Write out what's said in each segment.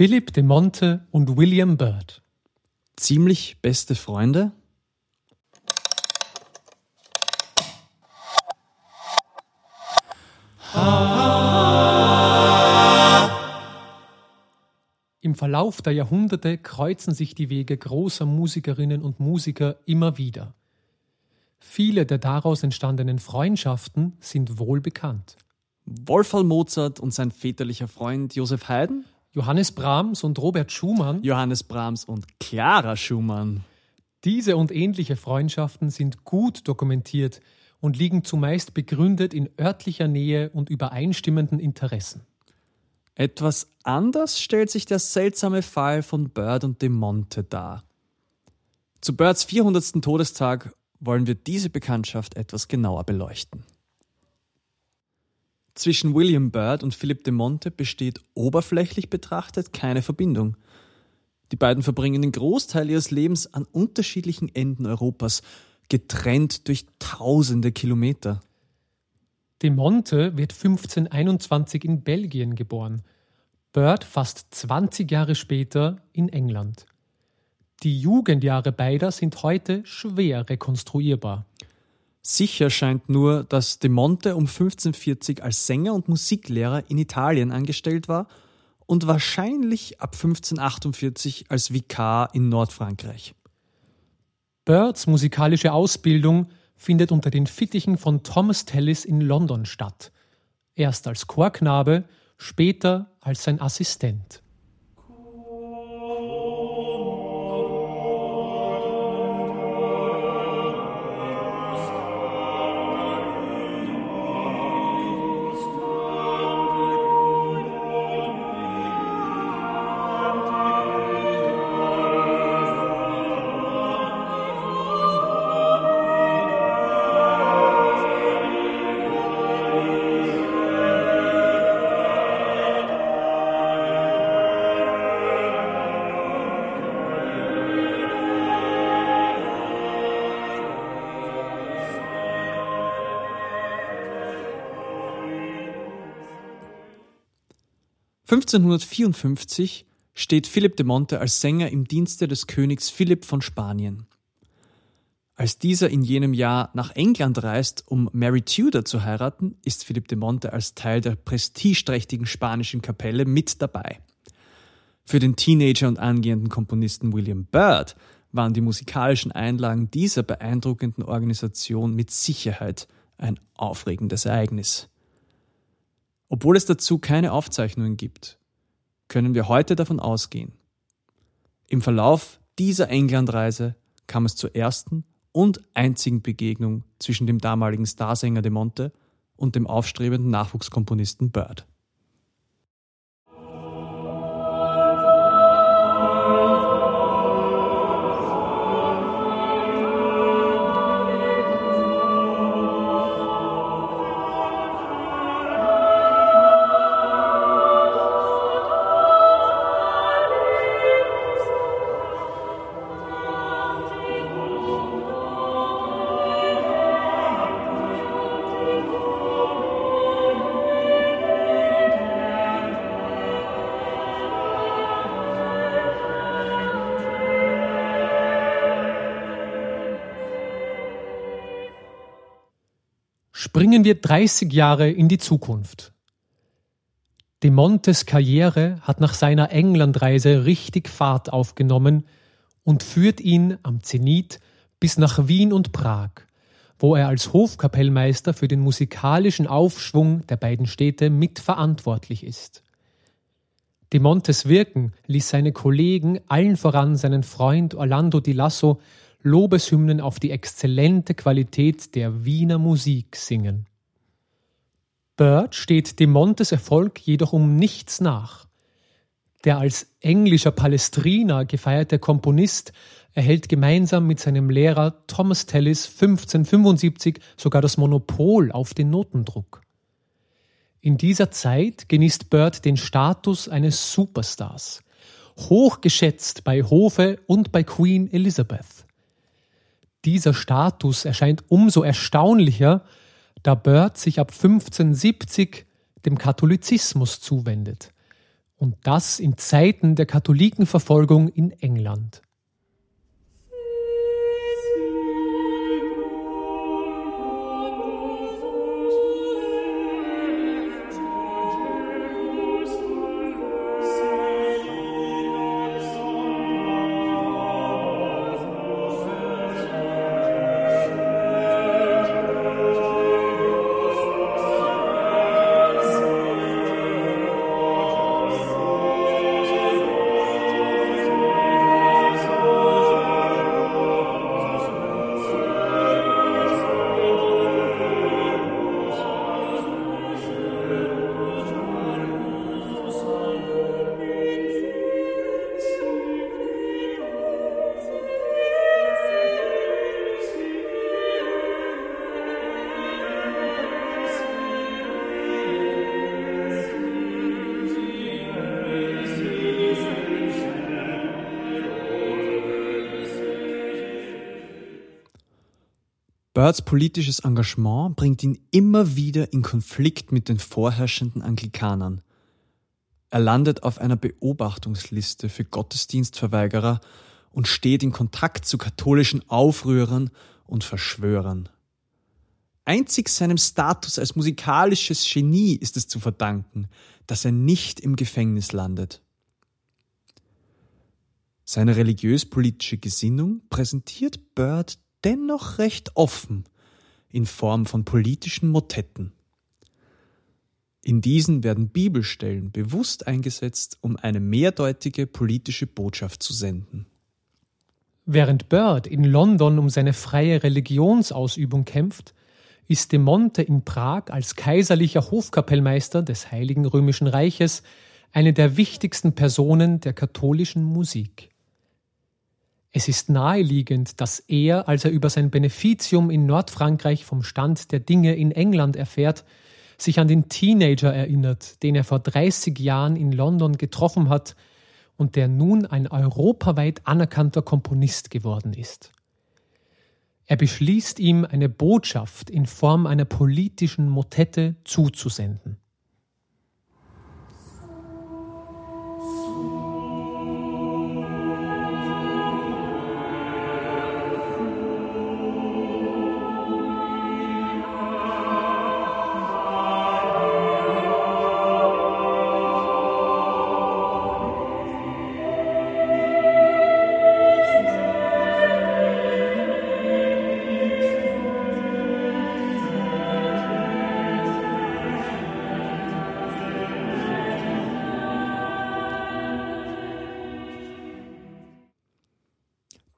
Philipp de Monte und William Byrd. Ziemlich beste Freunde? Im Verlauf der Jahrhunderte kreuzen sich die Wege großer Musikerinnen und Musiker immer wieder. Viele der daraus entstandenen Freundschaften sind wohl bekannt. Wolfgang Mozart und sein väterlicher Freund Josef Haydn? Johannes Brahms und Robert Schumann? Johannes Brahms und Clara Schumann. Diese und ähnliche Freundschaften sind gut dokumentiert und liegen zumeist begründet in örtlicher Nähe und übereinstimmenden Interessen. Etwas anders stellt sich der seltsame Fall von Bird und De Monte dar. Zu Birds 400. Todestag wollen wir diese Bekanntschaft etwas genauer beleuchten. Zwischen William Bird und Philip de Monte besteht oberflächlich betrachtet keine Verbindung. Die beiden verbringen den Großteil ihres Lebens an unterschiedlichen Enden Europas, getrennt durch tausende Kilometer. De Monte wird 1521 in Belgien geboren, Bird fast 20 Jahre später in England. Die Jugendjahre beider sind heute schwer rekonstruierbar. Sicher scheint nur, dass De Monte um 1540 als Sänger und Musiklehrer in Italien angestellt war und wahrscheinlich ab 1548 als Vikar in Nordfrankreich. Birds musikalische Ausbildung findet unter den Fittichen von Thomas Tallis in London statt. Erst als Chorknabe, später als sein Assistent. 1554 steht Philipp de Monte als Sänger im Dienste des Königs Philipp von Spanien. Als dieser in jenem Jahr nach England reist, um Mary Tudor zu heiraten, ist Philipp de Monte als Teil der prestigeträchtigen spanischen Kapelle mit dabei. Für den Teenager und angehenden Komponisten William Byrd waren die musikalischen Einlagen dieser beeindruckenden Organisation mit Sicherheit ein aufregendes Ereignis. Obwohl es dazu keine Aufzeichnungen gibt, können wir heute davon ausgehen. Im Verlauf dieser Englandreise kam es zur ersten und einzigen Begegnung zwischen dem damaligen Starsänger de Monte und dem aufstrebenden Nachwuchskomponisten Bird. 30 Jahre in die Zukunft. De Montes Karriere hat nach seiner Englandreise richtig Fahrt aufgenommen und führt ihn am Zenit bis nach Wien und Prag, wo er als Hofkapellmeister für den musikalischen Aufschwung der beiden Städte mitverantwortlich ist. De Montes Wirken ließ seine Kollegen, allen voran seinen Freund Orlando di Lasso, Lobeshymnen auf die exzellente Qualität der Wiener Musik singen. Bird steht dem Montes Erfolg jedoch um nichts nach. Der als englischer Palestriner gefeierte Komponist erhält gemeinsam mit seinem Lehrer Thomas Tallis 1575 sogar das Monopol auf den Notendruck. In dieser Zeit genießt Bird den Status eines Superstars, hochgeschätzt bei Hofe und bei Queen Elizabeth. Dieser Status erscheint umso erstaunlicher, da Bird sich ab 1570 dem Katholizismus zuwendet Und das in Zeiten der Katholikenverfolgung in England. Birds politisches Engagement bringt ihn immer wieder in Konflikt mit den vorherrschenden Anglikanern. Er landet auf einer Beobachtungsliste für Gottesdienstverweigerer und steht in Kontakt zu katholischen Aufrührern und Verschwörern. Einzig seinem Status als musikalisches Genie ist es zu verdanken, dass er nicht im Gefängnis landet. Seine religiös-politische Gesinnung präsentiert Bird dennoch recht offen in Form von politischen Motetten. In diesen werden Bibelstellen bewusst eingesetzt, um eine mehrdeutige politische Botschaft zu senden. Während Bird in London um seine freie Religionsausübung kämpft, ist de Monte in Prag als kaiserlicher Hofkapellmeister des Heiligen Römischen Reiches eine der wichtigsten Personen der katholischen Musik. Es ist naheliegend, dass er, als er über sein Beneficium in Nordfrankreich vom Stand der Dinge in England erfährt, sich an den Teenager erinnert, den er vor 30 Jahren in London getroffen hat und der nun ein europaweit anerkannter Komponist geworden ist. Er beschließt ihm, eine Botschaft in Form einer politischen Motette zuzusenden.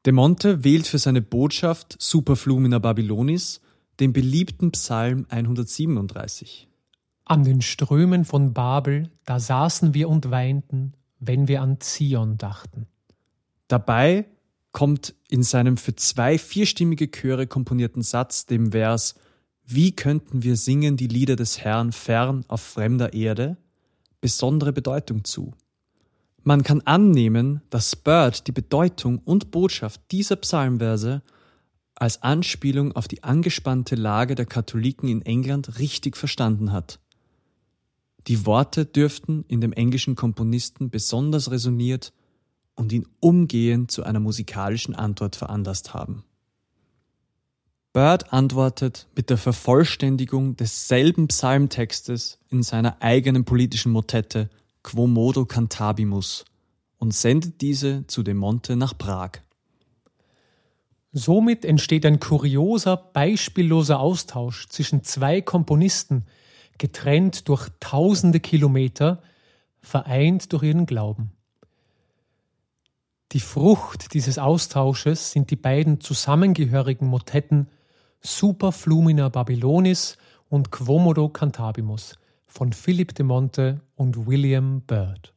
De Monte wählt für seine Botschaft Superflumina Babylonis den beliebten Psalm 137. An den Strömen von Babel, da saßen wir und weinten, wenn wir an Zion dachten. Dabei kommt in seinem für zwei vierstimmige Chöre komponierten Satz dem Vers Wie könnten wir singen die Lieder des Herrn fern auf fremder Erde besondere Bedeutung zu. Man kann annehmen, dass Bird die Bedeutung und Botschaft dieser Psalmverse als Anspielung auf die angespannte Lage der Katholiken in England richtig verstanden hat. Die Worte dürften in dem englischen Komponisten besonders resoniert und ihn umgehend zu einer musikalischen Antwort veranlasst haben. Bird antwortet mit der Vervollständigung desselben Psalmtextes in seiner eigenen politischen Motette Quo modo cantabimus und sendet diese zu dem Monte nach Prag. Somit entsteht ein kurioser, beispielloser Austausch zwischen zwei Komponisten, getrennt durch tausende Kilometer, vereint durch ihren Glauben. Die Frucht dieses Austausches sind die beiden zusammengehörigen Motetten Super Flumina Babylonis und Quomodo Cantabimus, von Philipp de Monte und William Byrd.